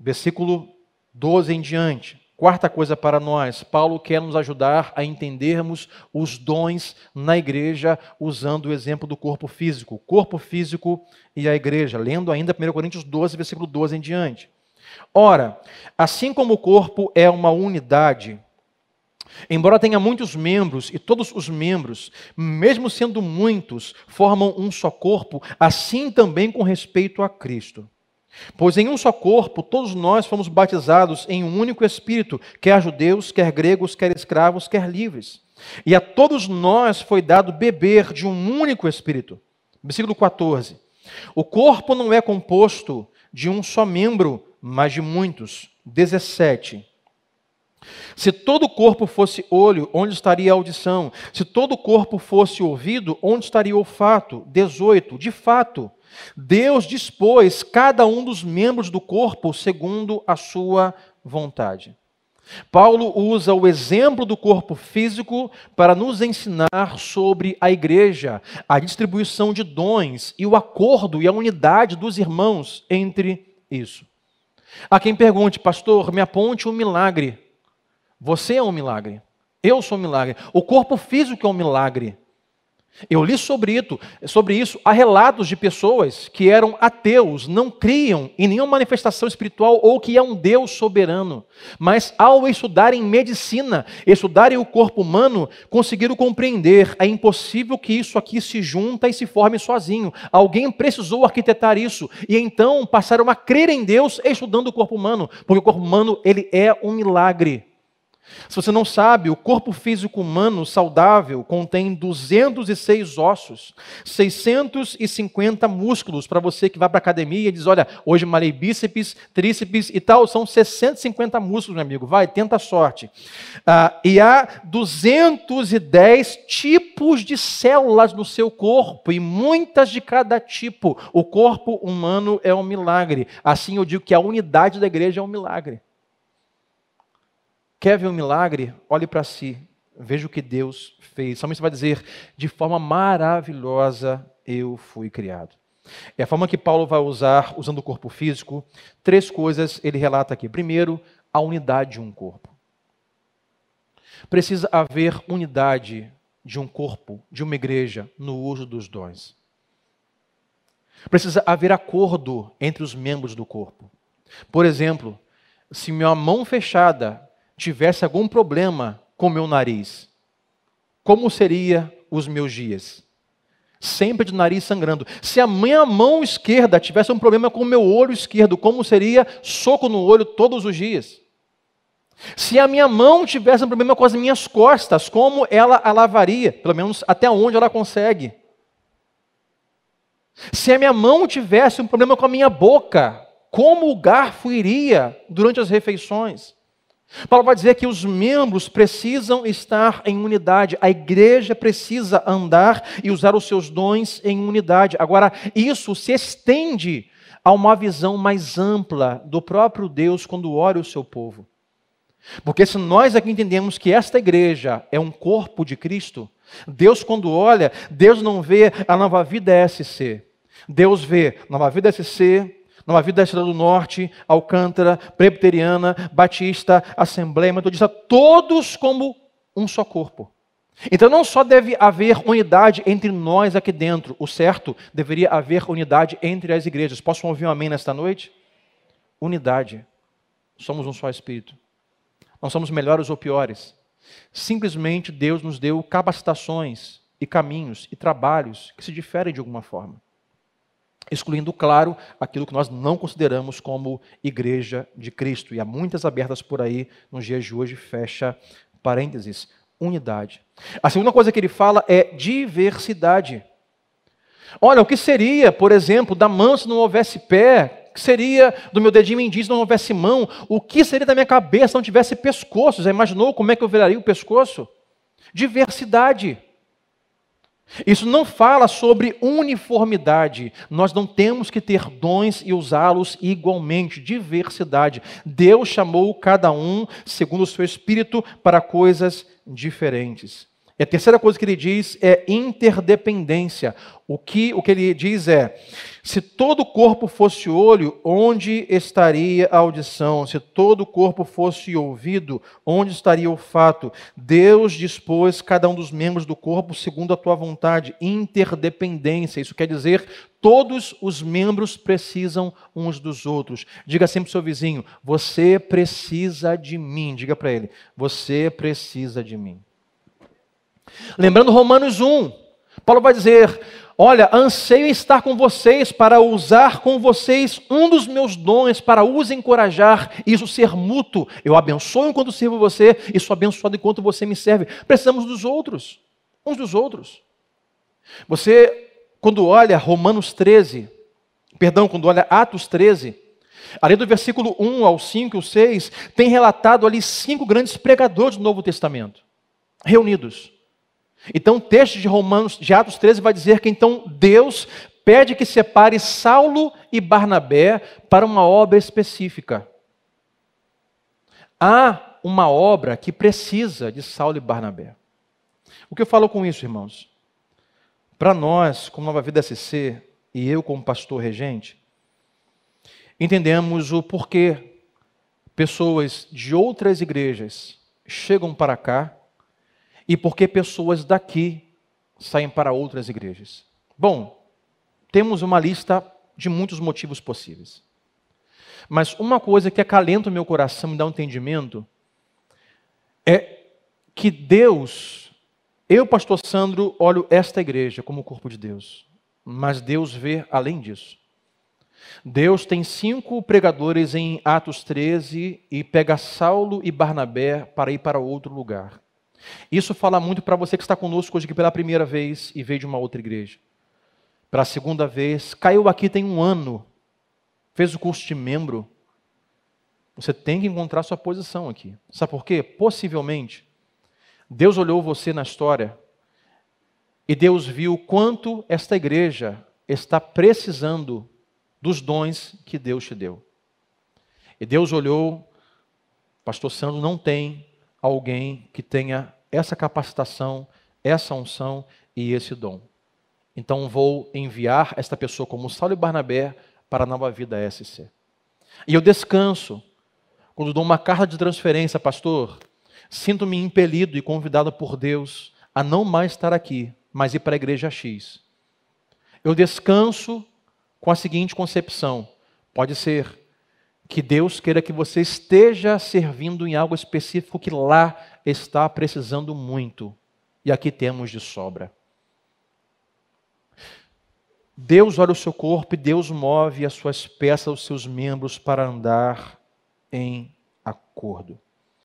Versículo 12 em diante. Quarta coisa para nós, Paulo quer nos ajudar a entendermos os dons na igreja usando o exemplo do corpo físico, corpo físico e a igreja, lendo ainda 1 Coríntios 12, versículo 12 em diante. Ora, assim como o corpo é uma unidade, embora tenha muitos membros e todos os membros, mesmo sendo muitos, formam um só corpo, assim também com respeito a Cristo. Pois em um só corpo todos nós fomos batizados em um único Espírito, quer judeus, quer gregos, quer escravos, quer livres. E a todos nós foi dado beber de um único Espírito. Versículo 14. O corpo não é composto de um só membro, mas de muitos. 17. Se todo o corpo fosse olho, onde estaria a audição? Se todo o corpo fosse ouvido, onde estaria o olfato? 18. De fato, Deus dispôs cada um dos membros do corpo segundo a sua vontade. Paulo usa o exemplo do corpo físico para nos ensinar sobre a igreja, a distribuição de dons e o acordo e a unidade dos irmãos entre isso. Há quem pergunte, pastor, me aponte um milagre. Você é um milagre. Eu sou um milagre. O corpo físico é um milagre. Eu li sobre isso, sobre isso. Há relatos de pessoas que eram ateus, não criam em nenhuma manifestação espiritual ou que é um Deus soberano. Mas ao estudarem medicina, estudarem o corpo humano, conseguiram compreender é impossível que isso aqui se junta e se forme sozinho. Alguém precisou arquitetar isso e então passaram a crer em Deus estudando o corpo humano, porque o corpo humano ele é um milagre. Se você não sabe, o corpo físico humano saudável contém 206 ossos, 650 músculos. Para você que vai para a academia e diz: Olha, hoje malhei bíceps, tríceps e tal, são 650 músculos, meu amigo. Vai, tenta a sorte. Ah, e há 210 tipos de células no seu corpo, e muitas de cada tipo. O corpo humano é um milagre. Assim eu digo que a unidade da igreja é um milagre. Quer ver um milagre? Olhe para si, veja o que Deus fez. Somente você vai dizer: de forma maravilhosa eu fui criado. É a forma que Paulo vai usar, usando o corpo físico. Três coisas ele relata aqui. Primeiro, a unidade de um corpo. Precisa haver unidade de um corpo, de uma igreja, no uso dos dons. Precisa haver acordo entre os membros do corpo. Por exemplo, se minha mão fechada tivesse algum problema com meu nariz, como seria os meus dias? Sempre de nariz sangrando. Se a minha mão esquerda tivesse um problema com o meu olho esquerdo, como seria soco no olho todos os dias? Se a minha mão tivesse um problema com as minhas costas, como ela a lavaria? Pelo menos até onde ela consegue. Se a minha mão tivesse um problema com a minha boca, como o garfo iria durante as refeições? Paulo vai dizer que os membros precisam estar em unidade, a igreja precisa andar e usar os seus dons em unidade. Agora, isso se estende a uma visão mais ampla do próprio Deus quando ora o seu povo. Porque se nós aqui entendemos que esta igreja é um corpo de Cristo, Deus, quando olha, Deus não vê a nova vida SC. Deus vê nova vida SC, Nova Vida da Estrela do Norte, Alcântara, Presbiteriana, Batista, Assembleia, Metodista, todos como um só corpo. Então não só deve haver unidade entre nós aqui dentro, o certo, deveria haver unidade entre as igrejas. Posso ouvir um amém nesta noite? Unidade. Somos um só espírito. Não somos melhores ou piores. Simplesmente Deus nos deu capacitações e caminhos e trabalhos que se diferem de alguma forma excluindo, claro, aquilo que nós não consideramos como igreja de Cristo. E há muitas abertas por aí nos dias de hoje, fecha parênteses, unidade. A segunda coisa que ele fala é diversidade. Olha, o que seria, por exemplo, da mão se não houvesse pé? O que seria do meu dedinho indígena se não houvesse mão? O que seria da minha cabeça se não tivesse pescoço? Já imaginou como é que eu viraria o pescoço? Diversidade. Isso não fala sobre uniformidade. Nós não temos que ter dons e usá-los igualmente. Diversidade. Deus chamou cada um, segundo o seu espírito, para coisas diferentes. E a terceira coisa que ele diz é interdependência. O que, o que ele diz é: se todo o corpo fosse olho, onde estaria a audição? Se todo o corpo fosse ouvido, onde estaria o fato? Deus dispôs cada um dos membros do corpo segundo a tua vontade. Interdependência. Isso quer dizer todos os membros precisam uns dos outros. Diga sempre ao seu vizinho: você precisa de mim. Diga para ele: você precisa de mim. Lembrando Romanos 1, Paulo vai dizer: Olha, anseio estar com vocês para usar com vocês um dos meus dons para os encorajar, isso ser mútuo. Eu abençoo enquanto sirvo você e sou abençoado enquanto você me serve. Precisamos dos outros, uns dos outros. Você, quando olha Romanos 13, perdão, quando olha Atos 13, ali do versículo 1 ao 5 e 6, tem relatado ali cinco grandes pregadores do Novo Testamento, reunidos. Então, o texto de Romanos, de Atos 13, vai dizer que então Deus pede que separe Saulo e Barnabé para uma obra específica. Há uma obra que precisa de Saulo e Barnabé. O que eu falo com isso, irmãos? Para nós, como Nova Vida SC, e eu como pastor regente, entendemos o porquê pessoas de outras igrejas chegam para cá e por que pessoas daqui saem para outras igrejas? Bom, temos uma lista de muitos motivos possíveis. Mas uma coisa que acalenta o meu coração e dá um entendimento é que Deus, eu, pastor Sandro, olho esta igreja como o corpo de Deus, mas Deus vê além disso. Deus tem cinco pregadores em Atos 13 e pega Saulo e Barnabé para ir para outro lugar. Isso fala muito para você que está conosco hoje aqui pela primeira vez e veio de uma outra igreja. Para a segunda vez, caiu aqui tem um ano, fez o curso de membro. Você tem que encontrar sua posição aqui. Sabe por quê? Possivelmente, Deus olhou você na história e Deus viu quanto esta igreja está precisando dos dons que Deus te deu. E Deus olhou, Pastor Sandro não tem alguém que tenha essa capacitação, essa unção e esse dom. Então vou enviar esta pessoa como Saulo e Barnabé para a nova vida SC. E eu descanso quando dou uma carta de transferência, pastor. Sinto-me impelido e convidado por Deus a não mais estar aqui, mas ir para a igreja X. Eu descanso com a seguinte concepção: pode ser que Deus queira que você esteja servindo em algo específico que lá está precisando muito e aqui temos de sobra. Deus olha o seu corpo e Deus move as suas peças, os seus membros para andar em acordo.